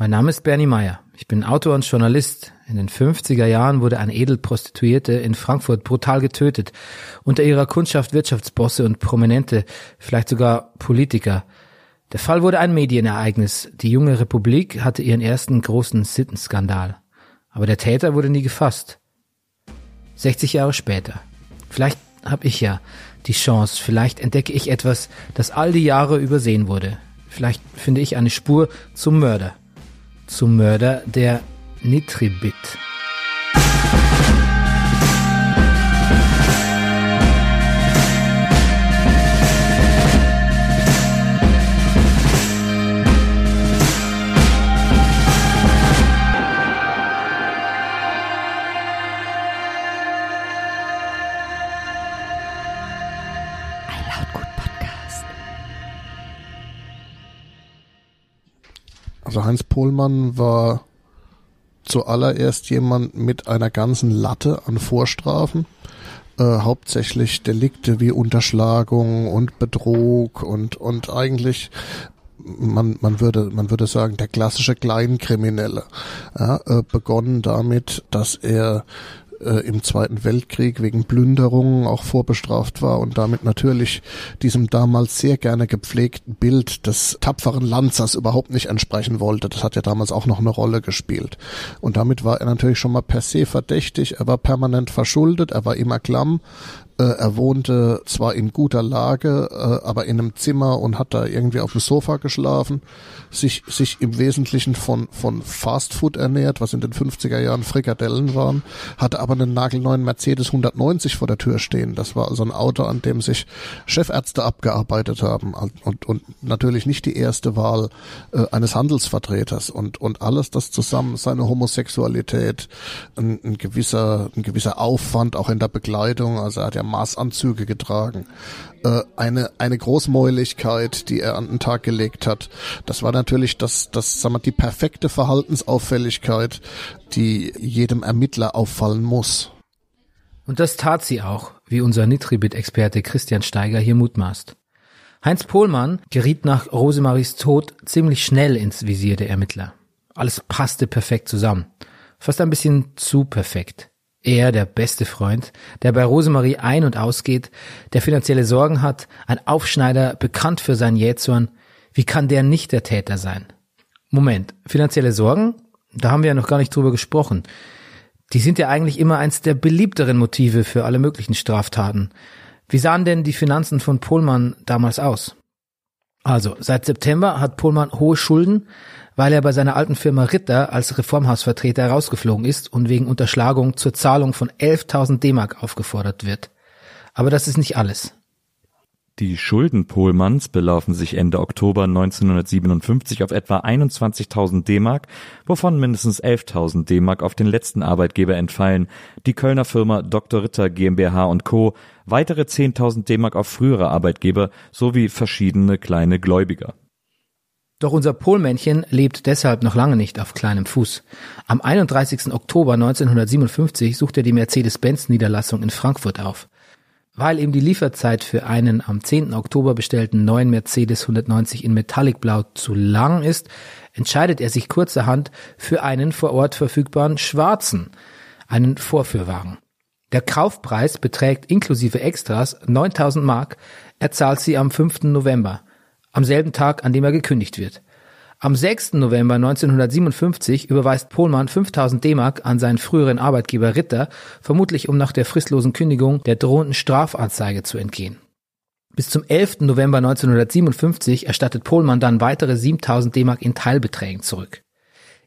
Mein Name ist Bernie Meyer. Ich bin Autor und Journalist. In den 50er Jahren wurde eine Edelprostituierte in Frankfurt brutal getötet. Unter ihrer Kundschaft Wirtschaftsbosse und Prominente, vielleicht sogar Politiker. Der Fall wurde ein Medienereignis. Die junge Republik hatte ihren ersten großen Sittenskandal. Aber der Täter wurde nie gefasst. 60 Jahre später. Vielleicht habe ich ja die Chance, vielleicht entdecke ich etwas, das all die Jahre übersehen wurde. Vielleicht finde ich eine Spur zum Mörder zum Mörder der Nitribit. Also Heinz Pohlmann war zuallererst jemand mit einer ganzen Latte an Vorstrafen. Äh, hauptsächlich Delikte wie Unterschlagung und Betrug und, und eigentlich man, man würde, man würde sagen, der klassische Kleinkriminelle. Ja, äh, begonnen damit, dass er äh, im Zweiten Weltkrieg wegen Plünderungen auch vorbestraft war und damit natürlich diesem damals sehr gerne gepflegten Bild des tapferen Lanzers überhaupt nicht entsprechen wollte. Das hat ja damals auch noch eine Rolle gespielt. Und damit war er natürlich schon mal per se verdächtig. Er war permanent verschuldet, er war immer klamm, er wohnte zwar in guter Lage, äh, aber in einem Zimmer und hat da irgendwie auf dem Sofa geschlafen, sich, sich im Wesentlichen von, von Fastfood ernährt, was in den 50er Jahren Frikadellen waren, hatte aber einen nagelneuen Mercedes 190 vor der Tür stehen. Das war also ein Auto, an dem sich Chefärzte abgearbeitet haben und, und natürlich nicht die erste Wahl äh, eines Handelsvertreters und, und alles das zusammen, seine Homosexualität, ein, ein gewisser, ein gewisser Aufwand auch in der Bekleidung, also er hat ja Maßanzüge getragen. Äh, eine, eine Großmäuligkeit, die er an den Tag gelegt hat. Das war natürlich das, das, sagen wir, die perfekte Verhaltensauffälligkeit, die jedem Ermittler auffallen muss. Und das tat sie auch, wie unser Nitribit-Experte Christian Steiger hier mutmaßt. Heinz Pohlmann geriet nach Rosemaries Tod ziemlich schnell ins Visier der Ermittler. Alles passte perfekt zusammen. Fast ein bisschen zu perfekt. Er, der beste Freund, der bei Rosemarie ein- und ausgeht, der finanzielle Sorgen hat, ein Aufschneider, bekannt für seinen Jähzorn. Wie kann der nicht der Täter sein? Moment, finanzielle Sorgen? Da haben wir ja noch gar nicht drüber gesprochen. Die sind ja eigentlich immer eins der beliebteren Motive für alle möglichen Straftaten. Wie sahen denn die Finanzen von Pohlmann damals aus? Also, seit September hat Pohlmann hohe Schulden, weil er bei seiner alten Firma Ritter als Reformhausvertreter rausgeflogen ist und wegen Unterschlagung zur Zahlung von 11.000 D-Mark aufgefordert wird. Aber das ist nicht alles. Die Schulden Pohlmanns belaufen sich Ende Oktober 1957 auf etwa 21.000 D-Mark, wovon mindestens 11.000 D-Mark auf den letzten Arbeitgeber entfallen, die Kölner Firma Dr. Ritter GmbH Co., weitere 10.000 D-Mark auf frühere Arbeitgeber sowie verschiedene kleine Gläubiger. Doch unser Polmännchen lebt deshalb noch lange nicht auf kleinem Fuß. Am 31. Oktober 1957 sucht er die Mercedes-Benz-Niederlassung in Frankfurt auf. Weil ihm die Lieferzeit für einen am 10. Oktober bestellten neuen Mercedes 190 in Metallicblau zu lang ist, entscheidet er sich kurzerhand für einen vor Ort verfügbaren schwarzen, einen Vorführwagen. Der Kaufpreis beträgt inklusive Extras 9000 Mark, er zahlt sie am 5. November am selben Tag, an dem er gekündigt wird. Am 6. November 1957 überweist Pohlmann 5000 D-Mark an seinen früheren Arbeitgeber Ritter, vermutlich um nach der fristlosen Kündigung der drohenden Strafanzeige zu entgehen. Bis zum 11. November 1957 erstattet Pohlmann dann weitere 7000 D-Mark in Teilbeträgen zurück.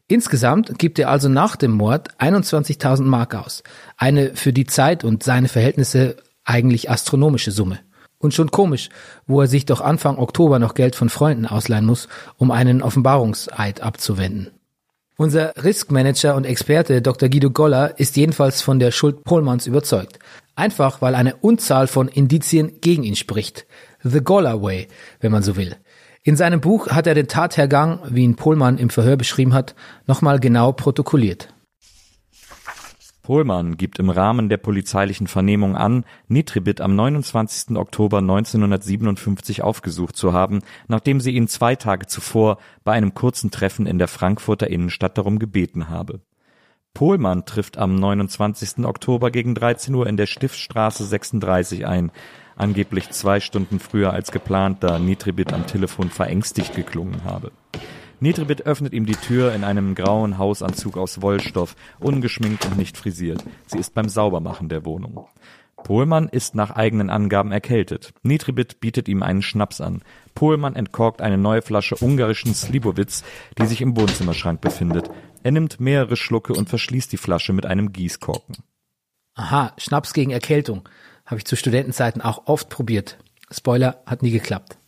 Insgesamt gibt er also nach dem Mord 21.000 Mark aus. Eine für die Zeit und seine Verhältnisse eigentlich astronomische Summe. Und schon komisch, wo er sich doch Anfang Oktober noch Geld von Freunden ausleihen muss, um einen Offenbarungseid abzuwenden. Unser Riskmanager und Experte Dr. Guido Goller ist jedenfalls von der Schuld Pohlmanns überzeugt. Einfach weil eine Unzahl von Indizien gegen ihn spricht. The Goller Way, wenn man so will. In seinem Buch hat er den Tathergang, wie ihn Pohlmann im Verhör beschrieben hat, nochmal genau protokolliert. Pohlmann gibt im Rahmen der polizeilichen Vernehmung an, Nitribit am 29. Oktober 1957 aufgesucht zu haben, nachdem sie ihn zwei Tage zuvor bei einem kurzen Treffen in der Frankfurter Innenstadt darum gebeten habe. Pohlmann trifft am 29. Oktober gegen 13 Uhr in der Stiftstraße 36 ein, angeblich zwei Stunden früher als geplant, da Nitribit am Telefon verängstigt geklungen habe. Nitribit öffnet ihm die Tür in einem grauen Hausanzug aus Wollstoff, ungeschminkt und nicht frisiert. Sie ist beim Saubermachen der Wohnung. Pohlmann ist nach eigenen Angaben erkältet. Nitribit bietet ihm einen Schnaps an. Pohlmann entkorkt eine neue Flasche ungarischen Slibowitz, die sich im Wohnzimmerschrank befindet. Er nimmt mehrere Schlucke und verschließt die Flasche mit einem Gießkorken. Aha, Schnaps gegen Erkältung. Habe ich zu Studentenzeiten auch oft probiert. Spoiler, hat nie geklappt.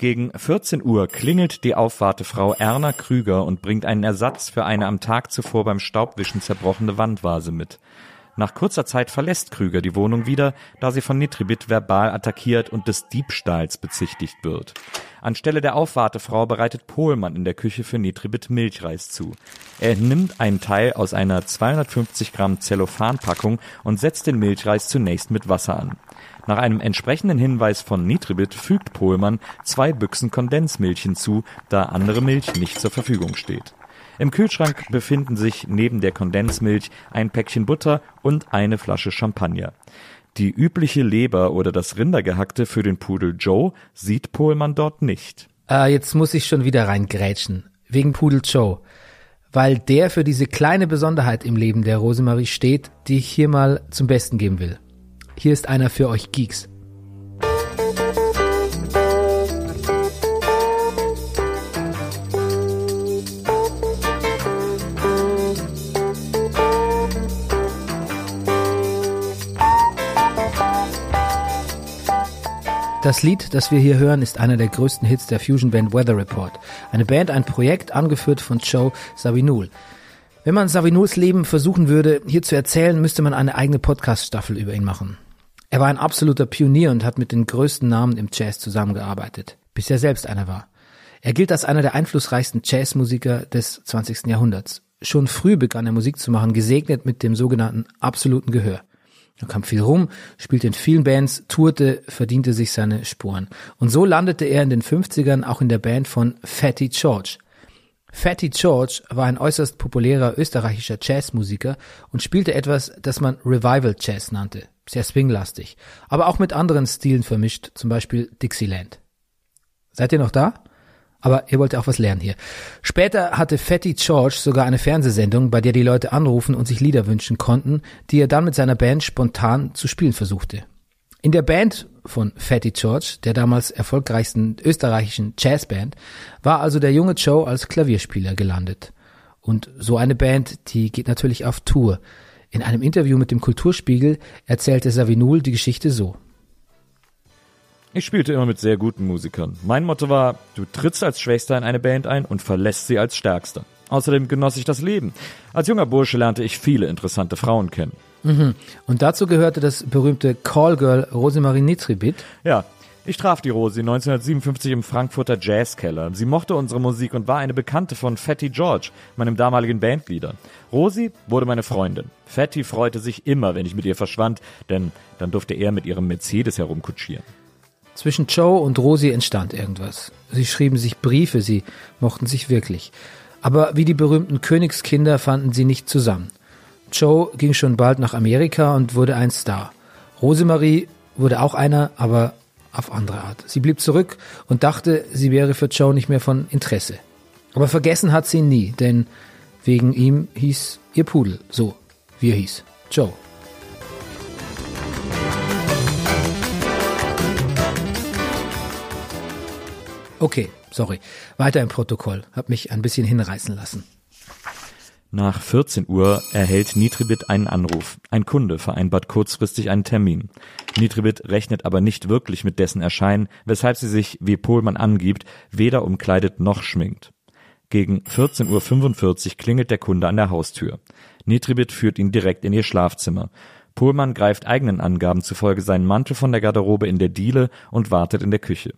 Gegen 14 Uhr klingelt die Aufwartefrau Erna Krüger und bringt einen Ersatz für eine am Tag zuvor beim Staubwischen zerbrochene Wandvase mit. Nach kurzer Zeit verlässt Krüger die Wohnung wieder, da sie von Nitribit verbal attackiert und des Diebstahls bezichtigt wird. Anstelle der Aufwartefrau bereitet Pohlmann in der Küche für Nitribit Milchreis zu. Er nimmt einen Teil aus einer 250 Gramm Zellophanpackung und setzt den Milchreis zunächst mit Wasser an. Nach einem entsprechenden Hinweis von Nitribit fügt Pohlmann zwei Büchsen Kondensmilch hinzu, da andere Milch nicht zur Verfügung steht. Im Kühlschrank befinden sich neben der Kondensmilch ein Päckchen Butter und eine Flasche Champagner. Die übliche Leber oder das Rindergehackte für den Pudel Joe sieht Pohlmann dort nicht. Äh, jetzt muss ich schon wieder reingrätschen. Wegen Pudel Joe. Weil der für diese kleine Besonderheit im Leben der Rosemarie steht, die ich hier mal zum Besten geben will. Hier ist einer für euch Geeks. Das Lied, das wir hier hören, ist einer der größten Hits der Fusion Band Weather Report. Eine Band, ein Projekt, angeführt von Joe Zawinul. Wenn man Savinuls Leben versuchen würde, hier zu erzählen, müsste man eine eigene Podcast-Staffel über ihn machen. Er war ein absoluter Pionier und hat mit den größten Namen im Jazz zusammengearbeitet, bis er selbst einer war. Er gilt als einer der einflussreichsten Jazzmusiker des 20. Jahrhunderts. Schon früh begann er Musik zu machen, gesegnet mit dem sogenannten absoluten Gehör. Er kam viel rum, spielte in vielen Bands, tourte, verdiente sich seine Spuren. Und so landete er in den 50ern auch in der Band von Fatty George. Fatty George war ein äußerst populärer österreichischer Jazzmusiker und spielte etwas, das man Revival Jazz nannte sehr swinglastig, aber auch mit anderen Stilen vermischt, zum Beispiel Dixieland. Seid ihr noch da? Aber ihr wollt ja auch was lernen hier. Später hatte Fatty George sogar eine Fernsehsendung, bei der die Leute anrufen und sich Lieder wünschen konnten, die er dann mit seiner Band spontan zu spielen versuchte. In der Band von Fatty George, der damals erfolgreichsten österreichischen Jazzband, war also der junge Joe als Klavierspieler gelandet. Und so eine Band, die geht natürlich auf Tour. In einem Interview mit dem Kulturspiegel erzählte Savinul die Geschichte so. Ich spielte immer mit sehr guten Musikern. Mein Motto war, du trittst als Schwächster in eine Band ein und verlässt sie als Stärkster. Außerdem genoss ich das Leben. Als junger Bursche lernte ich viele interessante Frauen kennen. Mhm. Und dazu gehörte das berühmte Callgirl Rosemarie Nitribit. Ja, ich traf die Rosi 1957 im Frankfurter Jazzkeller. Sie mochte unsere Musik und war eine Bekannte von Fatty George, meinem damaligen Bandleader. Rosi wurde meine Freundin. Fatty freute sich immer, wenn ich mit ihr verschwand, denn dann durfte er mit ihrem Mercedes herumkutschieren. Zwischen Joe und Rosi entstand irgendwas. Sie schrieben sich Briefe, sie mochten sich wirklich. Aber wie die berühmten Königskinder fanden sie nicht zusammen. Joe ging schon bald nach Amerika und wurde ein Star. Rosemarie wurde auch einer, aber auf andere Art. Sie blieb zurück und dachte, sie wäre für Joe nicht mehr von Interesse. Aber vergessen hat sie ihn nie, denn wegen ihm hieß ihr Pudel so, wie er hieß, Joe. Okay, sorry. Weiter im Protokoll. Hab mich ein bisschen hinreißen lassen. Nach 14 Uhr erhält Nitribit einen Anruf. Ein Kunde vereinbart kurzfristig einen Termin. Nitribit rechnet aber nicht wirklich mit dessen Erscheinen, weshalb sie sich, wie Pohlmann angibt, weder umkleidet noch schminkt. Gegen 14.45 Uhr klingelt der Kunde an der Haustür. Nitribit führt ihn direkt in ihr Schlafzimmer. Pohlmann greift eigenen Angaben zufolge seinen Mantel von der Garderobe in der Diele und wartet in der Küche.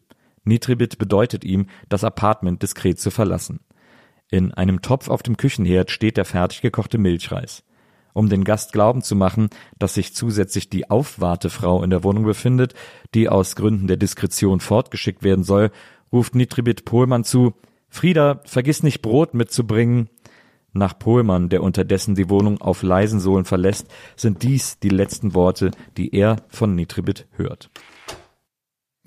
Nitribit bedeutet ihm, das Apartment diskret zu verlassen. In einem Topf auf dem Küchenherd steht der fertig gekochte Milchreis. Um den Gast glauben zu machen, dass sich zusätzlich die Aufwartefrau in der Wohnung befindet, die aus Gründen der Diskretion fortgeschickt werden soll, ruft Nitribit Pohlmann zu, Frieda, vergiss nicht Brot mitzubringen. Nach Pohlmann, der unterdessen die Wohnung auf leisen Sohlen verlässt, sind dies die letzten Worte, die er von Nitribit hört.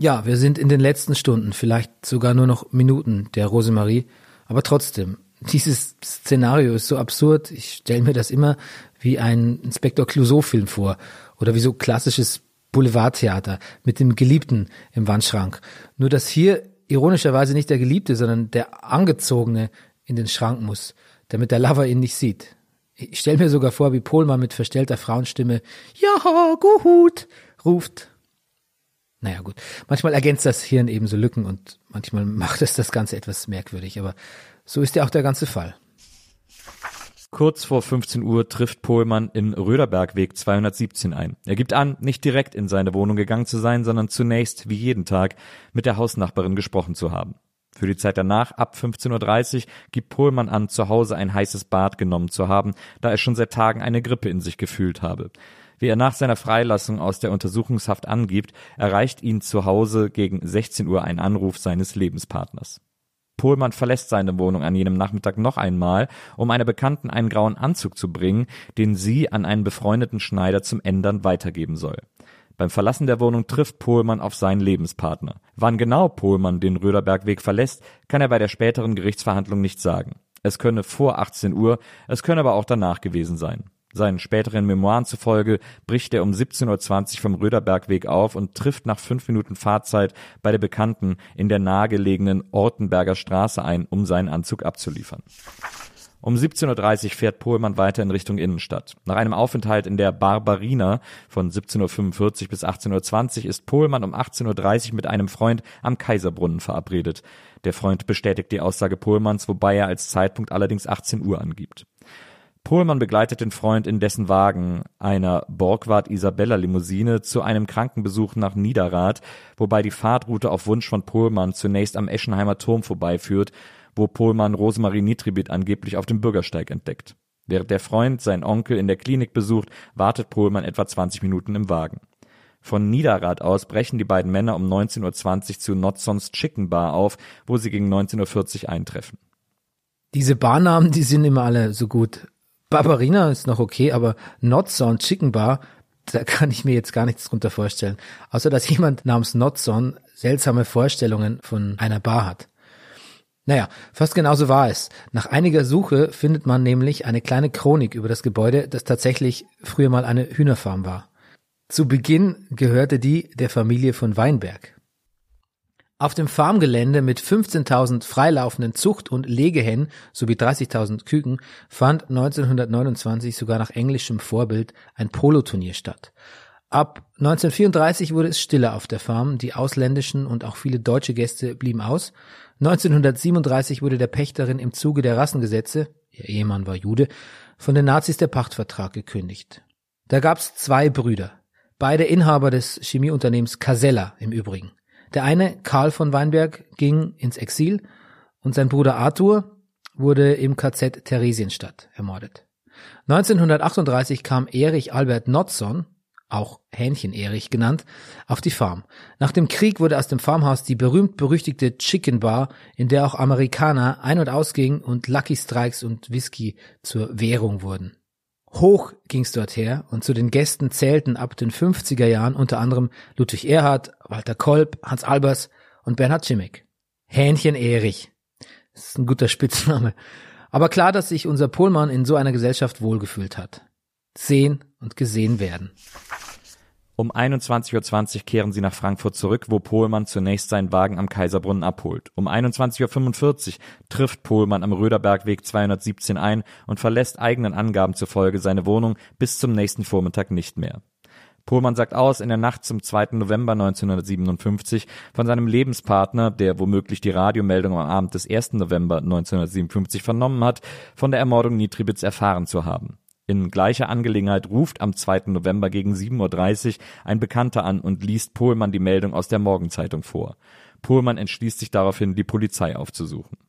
Ja, wir sind in den letzten Stunden, vielleicht sogar nur noch Minuten der Rosemarie, aber trotzdem, dieses Szenario ist so absurd. Ich stelle mir das immer wie ein Inspektor Clouseau-Film vor oder wie so klassisches Boulevardtheater mit dem Geliebten im Wandschrank. Nur dass hier ironischerweise nicht der Geliebte, sondern der Angezogene in den Schrank muss, damit der Lover ihn nicht sieht. Ich stelle mir sogar vor, wie Pohlmann mit verstellter Frauenstimme Ja, gut ruft. Naja gut, manchmal ergänzt das Hirn eben so Lücken und manchmal macht es das Ganze etwas merkwürdig, aber so ist ja auch der ganze Fall. Kurz vor 15 Uhr trifft Pohlmann in Röderbergweg 217 ein. Er gibt an, nicht direkt in seine Wohnung gegangen zu sein, sondern zunächst, wie jeden Tag, mit der Hausnachbarin gesprochen zu haben. Für die Zeit danach, ab 15.30 Uhr, gibt Pohlmann an, zu Hause ein heißes Bad genommen zu haben, da er schon seit Tagen eine Grippe in sich gefühlt habe. Wie er nach seiner Freilassung aus der Untersuchungshaft angibt, erreicht ihn zu Hause gegen 16 Uhr ein Anruf seines Lebenspartners. Pohlmann verlässt seine Wohnung an jenem Nachmittag noch einmal, um einer Bekannten einen grauen Anzug zu bringen, den sie an einen befreundeten Schneider zum Ändern weitergeben soll. Beim Verlassen der Wohnung trifft Pohlmann auf seinen Lebenspartner. Wann genau Pohlmann den Röderbergweg verlässt, kann er bei der späteren Gerichtsverhandlung nicht sagen. Es könne vor 18 Uhr, es könne aber auch danach gewesen sein. Seinen späteren Memoiren zufolge bricht er um 17.20 Uhr vom Röderbergweg auf und trifft nach fünf Minuten Fahrzeit bei der Bekannten in der nahegelegenen Ortenberger Straße ein, um seinen Anzug abzuliefern. Um 17.30 Uhr fährt Pohlmann weiter in Richtung Innenstadt. Nach einem Aufenthalt in der Barbarina von 17.45 Uhr bis 18.20 Uhr ist Pohlmann um 18.30 Uhr mit einem Freund am Kaiserbrunnen verabredet. Der Freund bestätigt die Aussage Pohlmanns, wobei er als Zeitpunkt allerdings 18 Uhr angibt. Pohlmann begleitet den Freund in dessen Wagen, einer Borgward Isabella Limousine, zu einem Krankenbesuch nach Niederrad, wobei die Fahrtroute auf Wunsch von Pohlmann zunächst am Eschenheimer Turm vorbeiführt, wo Pohlmann Rosemarie Nitribit angeblich auf dem Bürgersteig entdeckt. Während der Freund seinen Onkel in der Klinik besucht, wartet Pohlmann etwa 20 Minuten im Wagen. Von Niederrad aus brechen die beiden Männer um 19.20 Uhr zu Notsons Chicken Bar auf, wo sie gegen 19.40 Uhr eintreffen. Diese Barnamen, die sind immer alle so gut. Barbarina ist noch okay, aber Notson Chicken Bar, da kann ich mir jetzt gar nichts drunter vorstellen. Außer dass jemand namens Notson seltsame Vorstellungen von einer Bar hat. Naja, fast genauso war es. Nach einiger Suche findet man nämlich eine kleine Chronik über das Gebäude, das tatsächlich früher mal eine Hühnerfarm war. Zu Beginn gehörte die der Familie von Weinberg. Auf dem Farmgelände mit 15.000 freilaufenden Zucht- und Legehennen sowie 30.000 Küken fand 1929 sogar nach englischem Vorbild ein Poloturnier statt. Ab 1934 wurde es stiller auf der Farm, die ausländischen und auch viele deutsche Gäste blieben aus. 1937 wurde der Pächterin im Zuge der Rassengesetze, ihr Ehemann war Jude, von den Nazis der Pachtvertrag gekündigt. Da gab's zwei Brüder, beide Inhaber des Chemieunternehmens Casella im Übrigen. Der eine, Karl von Weinberg, ging ins Exil und sein Bruder Arthur wurde im KZ Theresienstadt ermordet. 1938 kam Erich Albert Notson, auch Hähnchen Erich genannt, auf die Farm. Nach dem Krieg wurde aus dem Farmhaus die berühmt-berüchtigte Chicken Bar, in der auch Amerikaner ein- und ausgingen und Lucky Strikes und Whisky zur Währung wurden. Hoch ging's dort her und zu den Gästen zählten ab den 50er Jahren unter anderem Ludwig Erhard, Walter Kolb, Hans Albers und Bernhard Schimmick. Hähnchen Erich. Das ist ein guter Spitzname. Aber klar, dass sich unser Pohlmann in so einer Gesellschaft wohlgefühlt hat. Sehen und gesehen werden. Um 21.20 Uhr kehren sie nach Frankfurt zurück, wo Pohlmann zunächst seinen Wagen am Kaiserbrunnen abholt. Um 21.45 Uhr trifft Pohlmann am Röderbergweg 217 ein und verlässt eigenen Angaben zufolge seine Wohnung bis zum nächsten Vormittag nicht mehr. Pohlmann sagt aus, in der Nacht zum 2. November 1957 von seinem Lebenspartner, der womöglich die Radiomeldung am Abend des 1. November 1957 vernommen hat, von der Ermordung Nitribits erfahren zu haben. In gleicher Angelegenheit ruft am 2. November gegen 7.30 Uhr ein Bekannter an und liest Pohlmann die Meldung aus der Morgenzeitung vor. Pohlmann entschließt sich daraufhin, die Polizei aufzusuchen.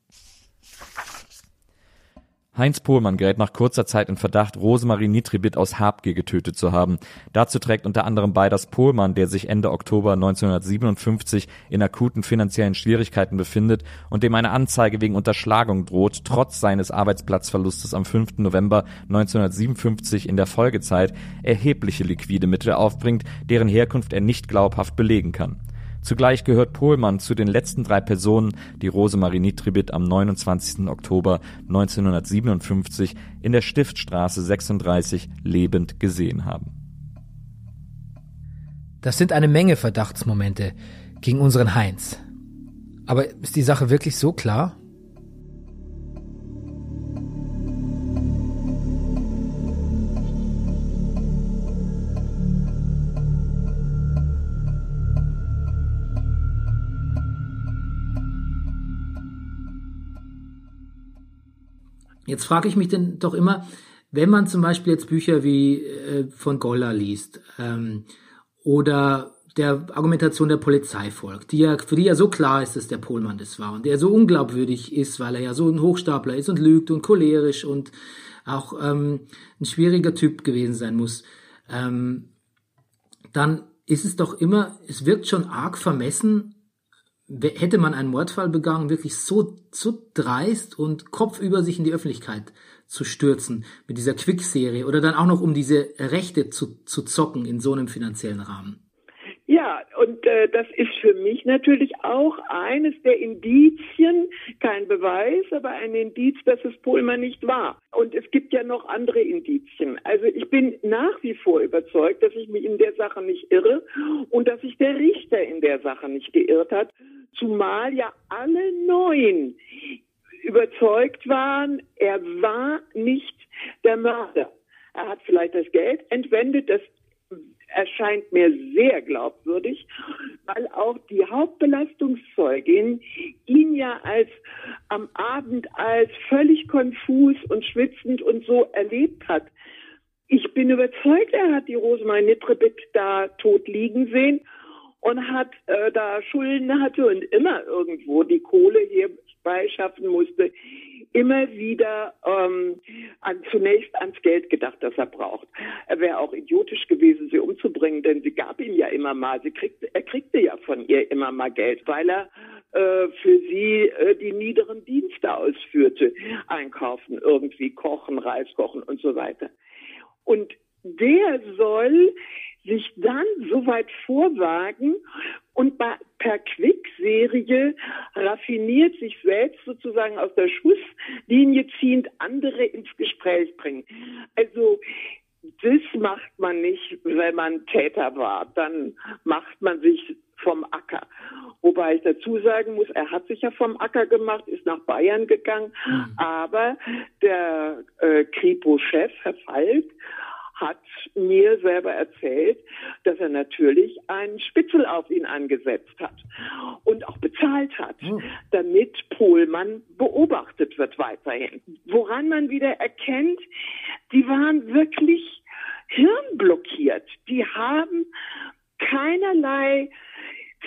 Heinz Pohlmann gerät nach kurzer Zeit in Verdacht, Rosemarie Nitribit aus Habgier getötet zu haben. Dazu trägt unter anderem bei, dass Pohlmann, der sich Ende Oktober 1957 in akuten finanziellen Schwierigkeiten befindet und dem eine Anzeige wegen Unterschlagung droht, trotz seines Arbeitsplatzverlustes am 5. November 1957 in der Folgezeit erhebliche liquide Mittel aufbringt, deren Herkunft er nicht glaubhaft belegen kann. Zugleich gehört Pohlmann zu den letzten drei Personen, die Rosemarie Nitribit am 29. Oktober 1957 in der Stiftstraße 36 lebend gesehen haben. Das sind eine Menge Verdachtsmomente gegen unseren Heinz. Aber ist die Sache wirklich so klar? Jetzt frage ich mich denn doch immer, wenn man zum Beispiel jetzt Bücher wie äh, von Goller liest ähm, oder der Argumentation der Polizei folgt, die ja, für die ja so klar ist, dass der Pohlmann das war und der so unglaubwürdig ist, weil er ja so ein Hochstapler ist und lügt und cholerisch und auch ähm, ein schwieriger Typ gewesen sein muss, ähm, dann ist es doch immer, es wirkt schon arg vermessen, hätte man einen Mordfall begangen, wirklich so, so dreist und kopfüber sich in die Öffentlichkeit zu stürzen mit dieser Quick-Serie oder dann auch noch um diese Rechte zu, zu zocken in so einem finanziellen Rahmen. Ja, und äh, das ist für mich natürlich auch eines der Indizien, kein Beweis, aber ein Indiz, dass es Pohlmann nicht war. Und es gibt ja noch andere Indizien. Also ich bin nach wie vor überzeugt, dass ich mich in der Sache nicht irre und dass sich der Richter in der Sache nicht geirrt hat, zumal ja alle neun überzeugt waren, er war nicht der Mörder. Er hat vielleicht das Geld entwendet, das erscheint mir sehr glaubwürdig, weil auch die Hauptbelastungszeugin ihn ja als am Abend als völlig konfus und schwitzend und so erlebt hat. Ich bin überzeugt, er hat die Rosemarie Nitrebit da tot liegen sehen und hat äh, da Schulden hatte und immer irgendwo die Kohle hier beischaffen musste immer wieder ähm, an, zunächst ans Geld gedacht, das er braucht. Er wäre auch idiotisch gewesen, sie umzubringen, denn sie gab ihm ja immer mal, sie kriegte, er kriegte ja von ihr immer mal Geld, weil er äh, für sie äh, die niederen Dienste ausführte. Einkaufen, irgendwie kochen, Reis kochen und so weiter. Und der soll sich dann so weit vorwagen und per Quick-Serie raffiniert sich selbst sozusagen aus der Schusslinie ziehend andere ins Gespräch bringen. Also das macht man nicht, wenn man Täter war. Dann macht man sich vom Acker. Wobei ich dazu sagen muss, er hat sich ja vom Acker gemacht, ist nach Bayern gegangen, mhm. aber der äh, Kripo-Chef, Herr Falk, hat mir selber erzählt, dass er natürlich einen Spitzel auf ihn angesetzt hat und auch bezahlt hat, hm. damit Pohlmann beobachtet wird weiterhin. Woran man wieder erkennt, die waren wirklich hirnblockiert. Die haben keinerlei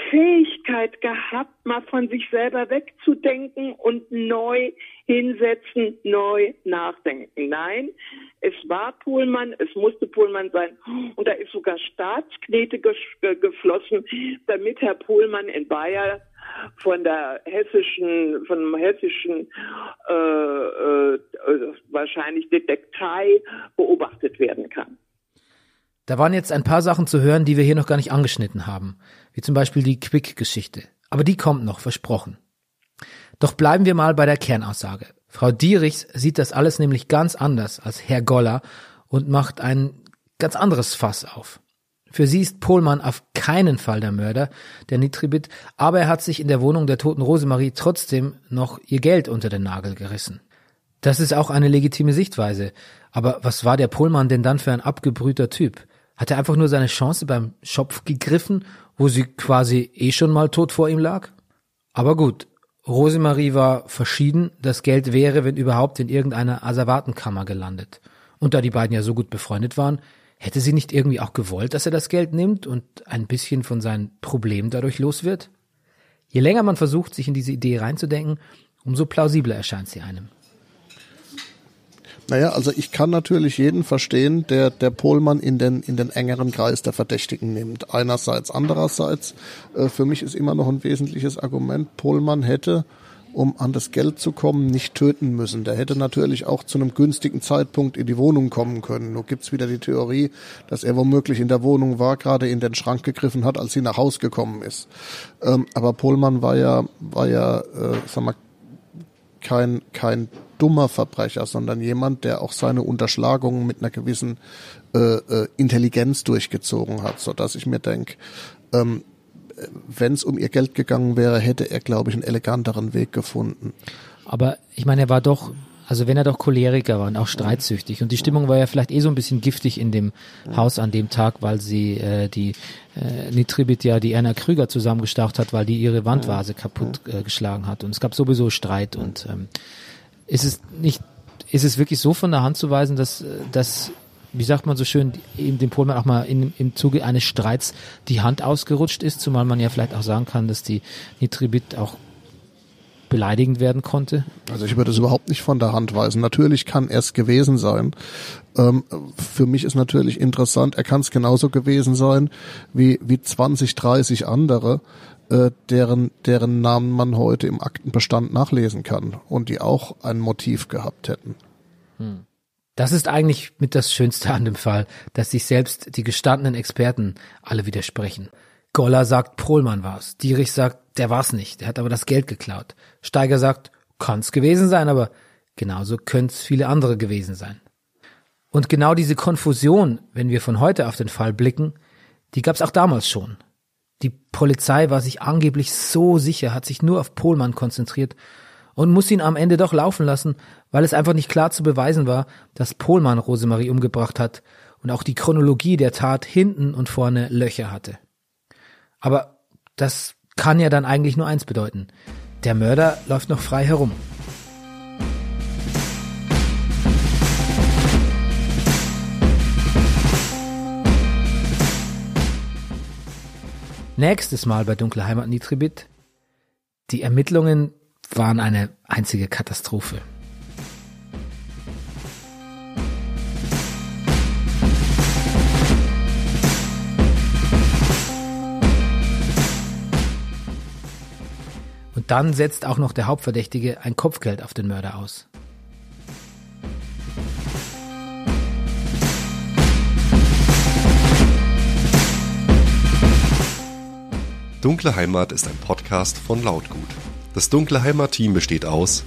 Fähigkeit gehabt, mal von sich selber wegzudenken und neu hinsetzen, neu nachdenken. Nein, es war Pohlmann, es musste Pohlmann sein und da ist sogar Staatsknete geflossen, damit Herr Pohlmann in Bayern von der hessischen, von hessischen äh, äh, wahrscheinlich Detektei beobachtet werden kann. Da waren jetzt ein paar Sachen zu hören, die wir hier noch gar nicht angeschnitten haben, wie zum Beispiel die Quick-Geschichte. Aber die kommt noch, versprochen. Doch bleiben wir mal bei der Kernaussage. Frau Dierichs sieht das alles nämlich ganz anders als Herr Goller und macht ein ganz anderes Fass auf. Für sie ist Pohlmann auf keinen Fall der Mörder, der Nitribit, aber er hat sich in der Wohnung der toten Rosemarie trotzdem noch ihr Geld unter den Nagel gerissen. Das ist auch eine legitime Sichtweise. Aber was war der Pohlmann denn dann für ein abgebrühter Typ? Hat er einfach nur seine Chance beim Schopf gegriffen, wo sie quasi eh schon mal tot vor ihm lag? Aber gut, Rosemarie war verschieden, das Geld wäre, wenn überhaupt, in irgendeiner Asservatenkammer gelandet. Und da die beiden ja so gut befreundet waren, hätte sie nicht irgendwie auch gewollt, dass er das Geld nimmt und ein bisschen von seinen Problemen dadurch los wird? Je länger man versucht, sich in diese Idee reinzudenken, umso plausibler erscheint sie einem. Naja, also ich kann natürlich jeden verstehen, der der Pohlmann in den in den engeren Kreis der Verdächtigen nimmt. Einerseits, andererseits äh, für mich ist immer noch ein wesentliches Argument. Pohlmann hätte, um an das Geld zu kommen, nicht töten müssen. Der hätte natürlich auch zu einem günstigen Zeitpunkt in die Wohnung kommen können. Nur gibt's wieder die Theorie, dass er womöglich in der Wohnung war, gerade in den Schrank gegriffen hat, als sie nach Haus gekommen ist. Ähm, aber Pohlmann war ja war ja, äh, sag mal, kein kein dummer Verbrecher, sondern jemand, der auch seine Unterschlagungen mit einer gewissen äh, äh, Intelligenz durchgezogen hat, so dass ich mir denke, ähm, wenn es um ihr Geld gegangen wäre, hätte er, glaube ich, einen eleganteren Weg gefunden. Aber ich meine, er war doch, also wenn er doch Choleriker war und auch streitsüchtig und die Stimmung war ja vielleicht eh so ein bisschen giftig in dem Haus an dem Tag, weil sie äh, die äh, Nitribit ja die Erna Krüger zusammengestaucht hat, weil die ihre Wandvase kaputt äh, geschlagen hat und es gab sowieso Streit und ähm, ist es nicht, ist es wirklich so von der Hand zu weisen, dass, dass wie sagt man so schön, eben dem Pohlmann auch mal in, im Zuge eines Streits die Hand ausgerutscht ist, zumal man ja vielleicht auch sagen kann, dass die Nitribit auch beleidigend werden konnte? Also ich würde es überhaupt nicht von der Hand weisen. Natürlich kann er es gewesen sein. Ähm, für mich ist natürlich interessant, er kann es genauso gewesen sein wie, wie 20, 30 andere, äh, deren, deren Namen man heute im Aktenbestand nachlesen kann und die auch ein Motiv gehabt hätten. Hm. Das ist eigentlich mit das Schönste an dem Fall, dass sich selbst die gestandenen Experten alle widersprechen. Goller sagt, Pohlmann war's. Dierich sagt, der war's nicht, der hat aber das Geld geklaut. Steiger sagt, kann's gewesen sein, aber genauso können's viele andere gewesen sein. Und genau diese Konfusion, wenn wir von heute auf den Fall blicken, die gab's auch damals schon. Die Polizei war sich angeblich so sicher, hat sich nur auf Pohlmann konzentriert und muss ihn am Ende doch laufen lassen, weil es einfach nicht klar zu beweisen war, dass Pohlmann Rosemarie umgebracht hat und auch die Chronologie der Tat hinten und vorne Löcher hatte. Aber das kann ja dann eigentlich nur eins bedeuten. Der Mörder läuft noch frei herum. Nächstes Mal bei Dunkle Heimat Nitribit. Die Ermittlungen waren eine einzige Katastrophe. Und dann setzt auch noch der Hauptverdächtige ein Kopfgeld auf den Mörder aus. Dunkle Heimat ist ein Podcast von Lautgut. Das Dunkle Heimat-Team besteht aus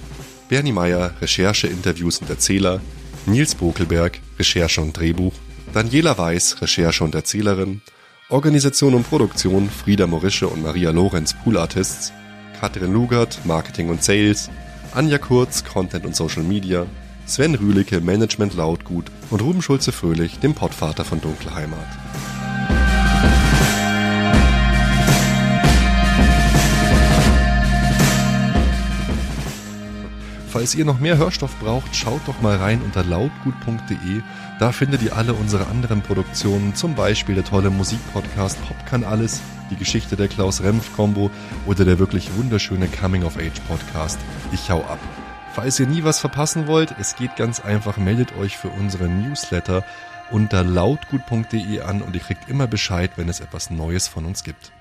Bernie Meyer, Recherche, Interviews und Erzähler, Nils Bokelberg, Recherche und Drehbuch, Daniela Weiß, Recherche und Erzählerin, Organisation und Produktion Frieda Morische und Maria Lorenz, Pool Artists, Katrin Lugert, Marketing und Sales, Anja Kurz, Content und Social Media, Sven Rühlicke, Management Lautgut und Ruben Schulze-Fröhlich, dem Pottvater von Dunkle Heimat. Falls ihr noch mehr Hörstoff braucht, schaut doch mal rein unter lautgut.de. Da findet ihr alle unsere anderen Produktionen, zum Beispiel der tolle Musikpodcast Pop kann alles, die Geschichte der Klaus-Remf-Kombo oder der wirklich wunderschöne Coming-of-Age-Podcast Ich hau ab. Falls ihr nie was verpassen wollt, es geht ganz einfach, meldet euch für unseren Newsletter unter lautgut.de an und ihr kriegt immer Bescheid, wenn es etwas Neues von uns gibt.